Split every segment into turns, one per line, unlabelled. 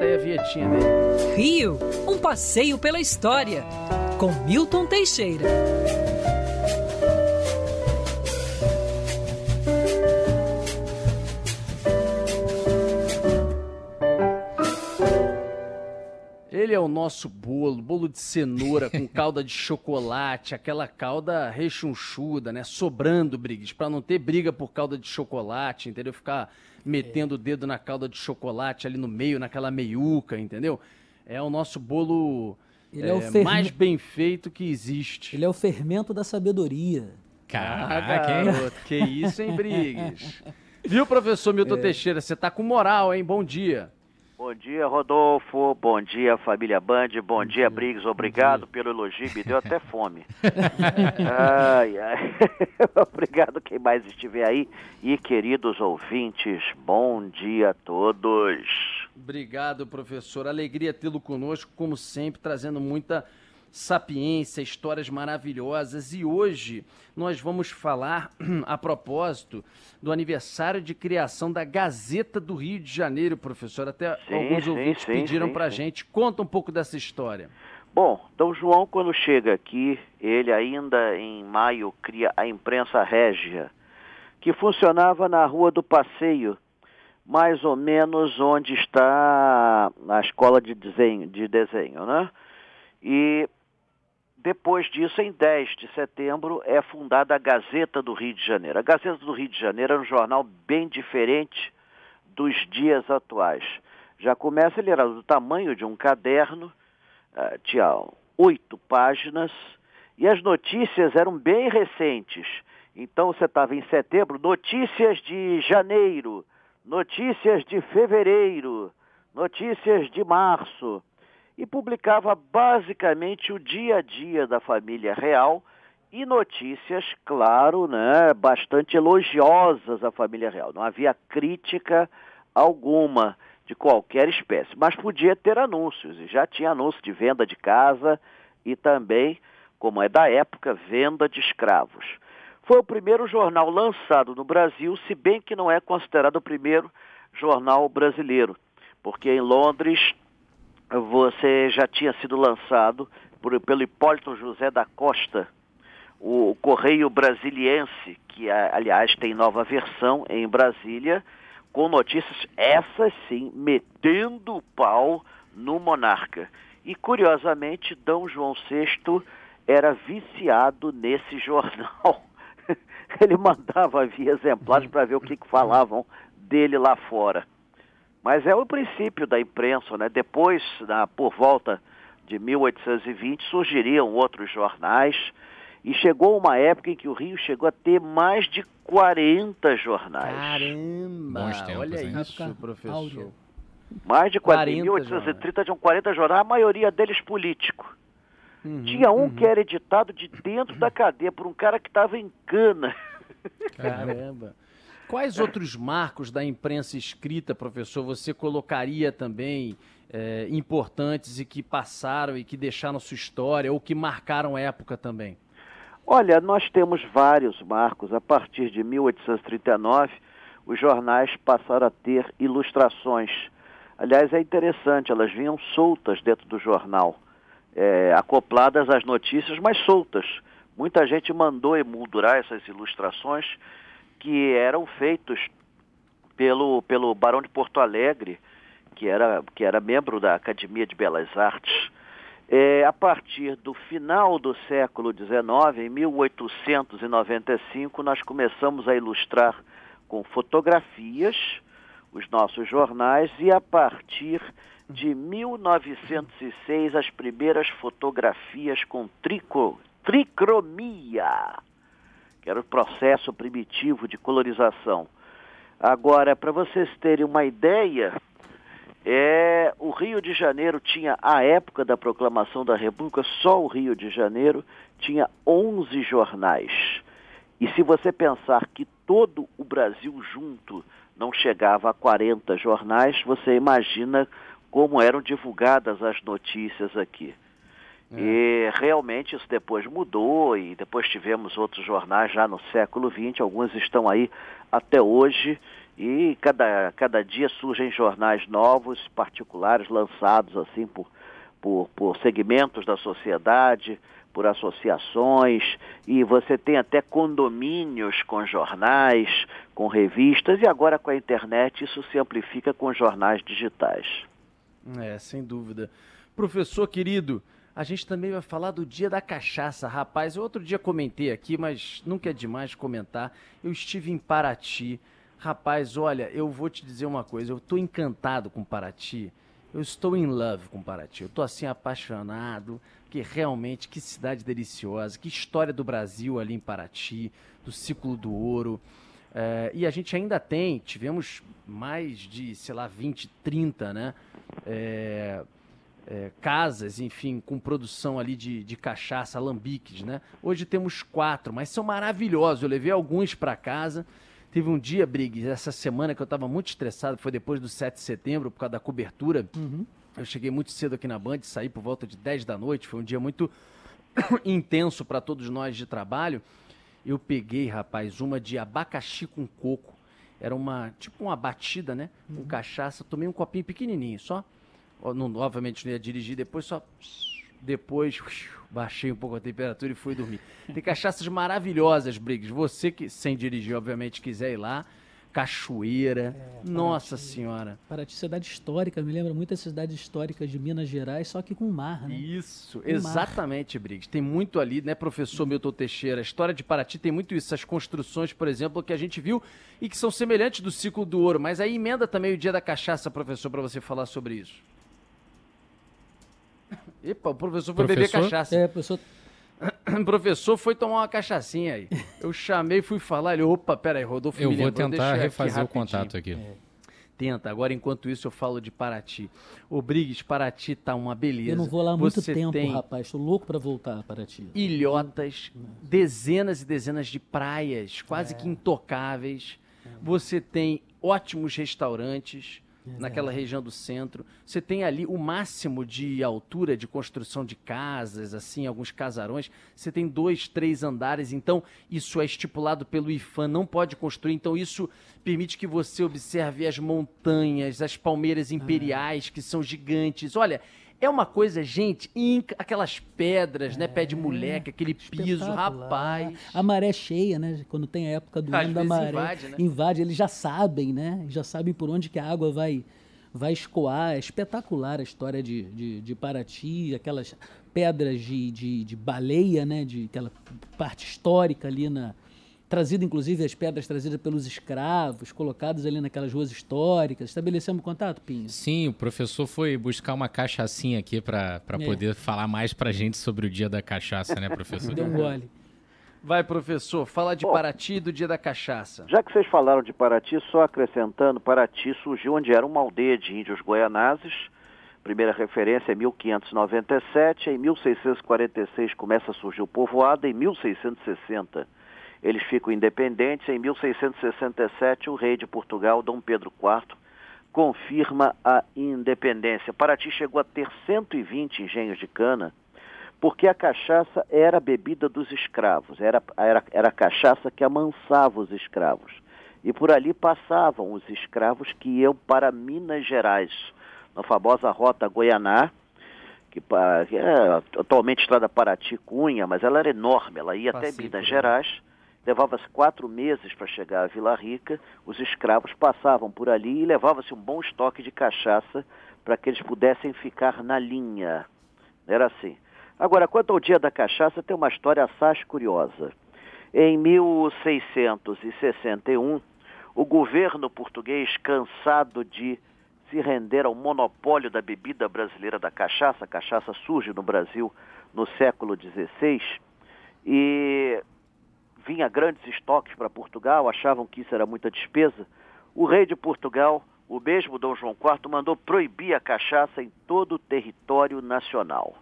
Aí a vietinha dele.
Rio, um passeio pela história, com Milton Teixeira.
O nosso bolo, bolo de cenoura com calda de chocolate, aquela calda rechonchuda, né? Sobrando, Briggs, para não ter briga por calda de chocolate, entendeu? Ficar metendo o dedo na calda de chocolate ali no meio, naquela meiuca, entendeu? É o nosso bolo
Ele é o
é,
ferme-
mais bem feito que existe.
Ele é o fermento da sabedoria.
Ah, garoto, que isso, hein, Briggs? Viu, professor Milton Teixeira? Você tá com moral, hein? Bom dia.
Bom dia, Rodolfo. Bom dia, família Band. Bom dia, Briggs. Obrigado pelo elogio. Me deu até fome. ai, ai. Obrigado quem mais estiver aí. E queridos ouvintes, bom dia a todos.
Obrigado, professor. Alegria tê-lo conosco, como sempre, trazendo muita sapiência, histórias maravilhosas. E hoje nós vamos falar, a propósito, do aniversário de criação da Gazeta do Rio de Janeiro, professor. Até
Sim,
alguns
sim,
ouvintes
sim,
pediram pra
sim.
gente. Conta um pouco dessa história.
Bom, Dom João, quando chega aqui, ele ainda em maio cria a imprensa régia, que funcionava na Rua do Passeio, mais ou menos onde está a escola de desenho, de desenho né? E depois disso, em 10 de setembro, é fundada a Gazeta do Rio de Janeiro. A Gazeta do Rio de Janeiro era um jornal bem diferente dos dias atuais. Já começa, ele era do tamanho de um caderno, ah, tinha oito páginas, e as notícias eram bem recentes. Então você estava em setembro, notícias de janeiro, notícias de fevereiro, notícias de março. E publicava basicamente o dia a dia da família real e notícias, claro, né, bastante elogiosas à família real. Não havia crítica alguma de qualquer espécie, mas podia ter anúncios, e já tinha anúncio de venda de casa e também, como é da época, venda de escravos. Foi o primeiro jornal lançado no Brasil, se bem que não é considerado o primeiro jornal brasileiro, porque em Londres você já tinha sido lançado por, pelo Hipólito José da Costa, o Correio Brasiliense, que aliás tem nova versão em Brasília, com notícias, essas sim, metendo o pau no monarca. E curiosamente, Dom João VI era viciado nesse jornal. Ele mandava via exemplares para ver o que, que falavam dele lá fora. Mas é o princípio da imprensa, né? Depois, na- por volta de 1820, surgiriam outros jornais e chegou uma época em que o Rio chegou a ter mais de 40 jornais.
Caramba!
Bons tempos,
olha
hein?
isso, professor.
áurea.
Mais de 40. Em
40
1830 tinham 40 jornais, a maioria deles políticos.
Uhum,
Tinha um
uhum.
que era editado de dentro da cadeia por um cara que estava em cana.
Caramba. Quais outros marcos da imprensa escrita, professor, você colocaria também eh, importantes e que passaram e que deixaram sua história ou que marcaram época também?
Olha, nós temos vários marcos. A partir de 1839, os jornais passaram a ter ilustrações. Aliás, é interessante, elas vinham soltas dentro do jornal, é, acopladas às notícias, mas soltas. Muita gente mandou emoldurar essas ilustrações que eram feitos pelo, pelo Barão de Porto Alegre, que era, que era membro da Academia de Belas Artes. É, a partir do final do século XIX, em 1895, nós começamos a ilustrar com fotografias os nossos jornais e a partir de 1906 as primeiras fotografias com trico, tricromia, que era o processo primitivo de colorização. Agora, para vocês terem uma ideia, é, o Rio de Janeiro tinha, à época da proclamação da República, só o Rio de Janeiro tinha 11 jornais. E se você pensar que todo o Brasil junto não chegava a 40 jornais, você imagina como eram divulgadas as notícias aqui. E realmente isso depois mudou e depois tivemos outros jornais já no século XX, alguns estão aí até hoje E cada, cada dia surgem jornais novos, particulares, lançados assim por, por, por segmentos da sociedade, por associações, e você tem até condomínios com jornais, com revistas, e agora com a internet isso se amplifica com jornais digitais.
É, sem dúvida. Professor querido, a gente também vai falar do dia da cachaça. Rapaz, eu outro dia comentei aqui, mas nunca é demais comentar. Eu estive em Paraty. Rapaz, olha, eu vou te dizer uma coisa, eu estou encantado com Paraty. Eu estou in love com Paraty. Eu estou assim apaixonado, que realmente que cidade deliciosa, que história do Brasil ali em Paraty, do ciclo do ouro. É, e a gente ainda tem, tivemos mais de, sei lá, 20, 30, né? É, é, casas, enfim, com produção ali de, de cachaça, alambiques, né? Hoje temos quatro, mas são maravilhosos. Eu levei alguns para casa. Teve um dia, Briggs, essa semana que eu estava muito estressado, foi depois do 7 de setembro, por causa da cobertura. Uhum. Eu cheguei muito cedo aqui na Band, saí por volta de 10 da noite, foi um dia muito intenso para todos nós de trabalho. Eu peguei, rapaz, uma de abacaxi com coco. Era uma, tipo uma batida, né? Com uhum. cachaça. Tomei um copinho pequenininho, só. Não, obviamente não ia dirigir, depois só depois baixei um pouco a temperatura e fui dormir. Tem cachaças maravilhosas, Briggs. Você que, sem dirigir, obviamente, quiser ir lá. Cachoeira. É, Nossa Paraty, Senhora.
Paraty, cidade histórica, me lembra muitas cidades históricas de Minas Gerais, só que com mar, né?
Isso, com exatamente, mar. Briggs. Tem muito ali, né, professor Milton Teixeira? A história de Paraty tem muito isso, essas construções, por exemplo, que a gente viu e que são semelhantes do ciclo do ouro. Mas aí emenda também o dia da cachaça, professor, para você falar sobre isso. Epa, o professor foi professor? beber cachaça. É, professor. o professor foi tomar uma cachaçinha aí. Eu chamei, fui falar, ele, opa, peraí, Rodolfo
Eu vou tentar refazer o contato aqui. É.
Tenta. Agora, enquanto isso, eu falo de Paraty. O Briggs, Paraty tá uma beleza. Eu
não vou lá há muito tempo, tem rapaz. Estou louco para voltar a Paraty.
Ilhotas, dezenas e dezenas de praias, quase é. que intocáveis. É. Você tem ótimos restaurantes naquela região do centro. Você tem ali o máximo de altura de construção de casas, assim, alguns casarões. Você tem dois, três andares, então isso é estipulado pelo IFAM, não pode construir. Então isso permite que você observe as montanhas, as palmeiras imperiais, ah. que são gigantes. Olha, é uma coisa, gente, inca, aquelas pedras, é, né? Pé de é, moleque, aquele piso, rapaz.
A maré cheia, né? Quando tem a época do ano da maré. Invade, né? invade, eles já sabem, né? Já sabem por onde que a água vai, vai escoar. É espetacular a história de, de, de Paraty, aquelas pedras de, de, de baleia, né? De aquela parte histórica ali na, trazido inclusive as pedras trazidas pelos escravos, colocadas ali naquelas ruas históricas. Estabelecemos contato, Pinho?
Sim, o professor foi buscar uma cachaçinha aqui para é. poder falar mais para gente sobre o dia da cachaça, né, professor?
Deu um gole.
Vai, professor, fala de Bom, Paraty do dia da cachaça.
Já que vocês falaram de Paraty, só acrescentando, Paraty surgiu onde era uma aldeia de índios goianazes. Primeira referência é 1597, em 1646 começa a surgir o povoado, em 1660 eles ficam independentes. Em 1667, o rei de Portugal, Dom Pedro IV, confirma a independência. Paraty chegou a ter 120 engenhos de cana, porque a cachaça era a bebida dos escravos, era, era, era a cachaça que amansava os escravos. E por ali passavam os escravos que iam para Minas Gerais, na famosa rota Goianá, que, é atualmente estrada Paraty-Cunha, mas ela era enorme, ela ia até Minas Gerais levava-se quatro meses para chegar à Vila Rica, os escravos passavam por ali e levava-se um bom estoque de cachaça para que eles pudessem ficar na linha. Era assim. Agora, quanto ao dia da cachaça, tem uma história assaz curiosa. Em 1661, o governo português, cansado de se render ao monopólio da bebida brasileira da cachaça, cachaça surge no Brasil no século XVI, e vinha grandes estoques para Portugal, achavam que isso era muita despesa. O rei de Portugal, o mesmo Dom João IV, mandou proibir a cachaça em todo o território nacional.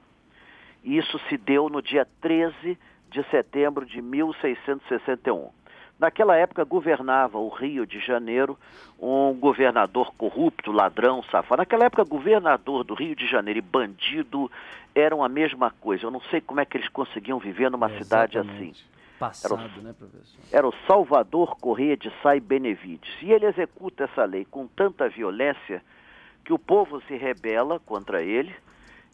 Isso se deu no dia 13 de setembro de 1661. Naquela época governava o Rio de Janeiro um governador corrupto, ladrão, safado. Naquela época, governador do Rio de Janeiro e bandido eram a mesma coisa. Eu não sei como é que eles conseguiam viver numa é, cidade assim.
Passado, era o, né, professor?
Era o Salvador Corrêa de Sai Benevides. E ele executa essa lei com tanta violência que o povo se rebela contra ele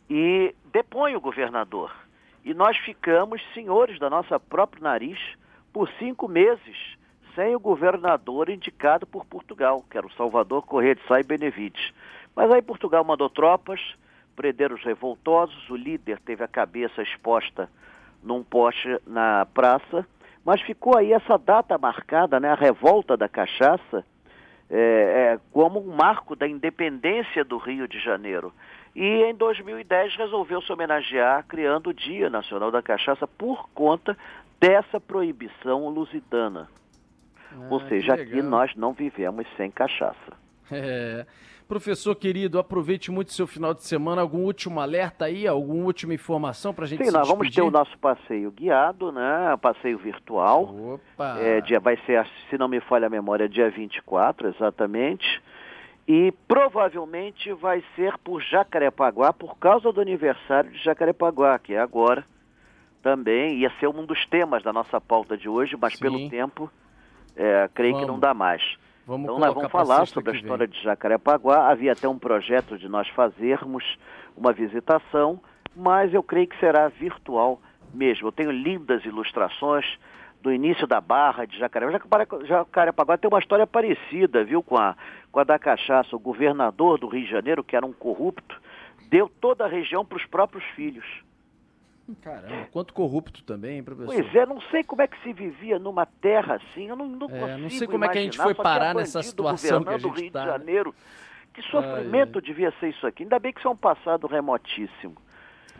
e depõe o governador. E nós ficamos senhores da nossa própria nariz por cinco meses sem o governador indicado por Portugal, que era o Salvador Corrêa de Sá e Benevides. Mas aí Portugal mandou tropas, prenderam os revoltosos, o líder teve a cabeça exposta num poste na praça, mas ficou aí essa data marcada, né, a revolta da cachaça, é, é, como um marco da independência do Rio de Janeiro. E em 2010 resolveu se homenagear criando o Dia Nacional da Cachaça por conta dessa proibição lusitana. Ah, Ou seja, aqui nós não vivemos sem cachaça.
É. Professor querido, aproveite muito seu final de semana. Algum último alerta aí, alguma última informação para a gente
Sim, nós vamos ter o nosso passeio guiado, né? Passeio virtual. Opa! É, dia, vai ser, se não me falha a memória, dia 24, exatamente. E provavelmente vai ser por Jacarepaguá, por causa do aniversário de Jacarepaguá, que é agora também. Ia ser um dos temas da nossa pauta de hoje, mas Sim. pelo tempo, é, creio vamos. que não dá mais. Vamos então nós vamos falar sobre a história de Jacarepaguá. Havia até um projeto de nós fazermos uma visitação, mas eu creio que será virtual mesmo. Eu tenho lindas ilustrações do início da Barra de Jacarepaguá. Jacarepaguá tem uma história parecida, viu, com a, com a da cachaça. O governador do Rio de Janeiro, que era um corrupto, deu toda a região para os próprios filhos.
Caramba, quanto corrupto também, professor?
Pois é, não sei como é que se vivia numa terra assim, eu não, não é, consigo
Não sei como imaginar, é que a gente foi parar nessa situação que a gente
do Rio
tá,
de né? Janeiro. Que sofrimento é. devia ser isso aqui. Ainda bem que isso é um passado remotíssimo.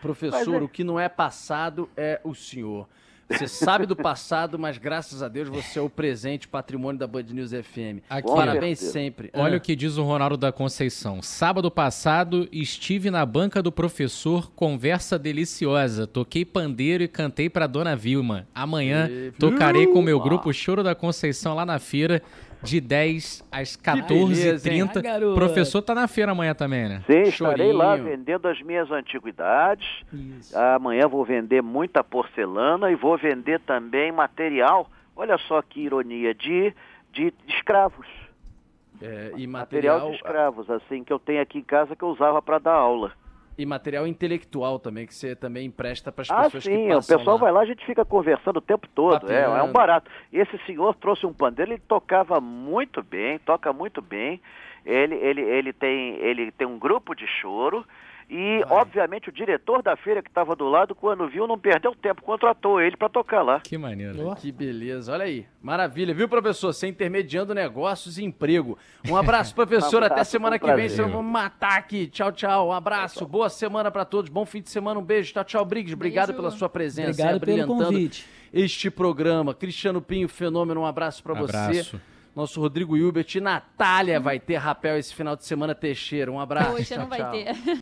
Professor, é... o que não é passado é o senhor. Você sabe do passado, mas graças a Deus você é o presente patrimônio da Band News FM. Aqui, Parabéns sempre.
Olha ah. o que diz o Ronaldo da Conceição. Sábado passado estive na banca do professor, conversa deliciosa. Toquei pandeiro e cantei para Dona Vilma. Amanhã e... tocarei com o meu grupo Choro da Conceição lá na feira de 10 às 14h30. Ah, professor tá na feira amanhã também, né?
Sim, estarei lá vendendo as minhas antiguidades. Isso. Amanhã vou vender muita porcelana e vou vender também material, olha só que ironia, de, de, de escravos. É, e material... material de escravos, assim, que eu tenho aqui em casa que eu usava para dar aula.
E material intelectual também, que você também empresta para as ah, pessoas
sim,
que passam
o pessoal lá. vai lá, a gente fica conversando o tempo todo, é, é, um barato. Esse senhor trouxe um pandeiro, ele tocava muito bem, toca muito bem, ele, ele, ele, tem, ele tem um grupo de choro, e, Vai. obviamente, o diretor da feira que estava do lado, quando viu, não perdeu tempo, contratou ele para tocar lá.
Que maneiro. Oh. Que beleza. Olha aí. Maravilha, viu, professor? Você intermediando negócios e emprego. Um abraço, professor. um abraço, Até semana que vem. Senão vamos matar aqui. Tchau, tchau. Um abraço. Boa semana para todos. Bom fim de semana. Um beijo. Tchau, tchau, Briggs. Obrigado beijo. pela sua presença.
Obrigado pelo convite.
Este programa. Cristiano Pinho, fenômeno. Um abraço para você. Nosso Rodrigo Hilbert e Natália vai ter rapel esse final de semana Teixeira. Um abraço.
Hoje
tchau,
não vai
tchau.
ter.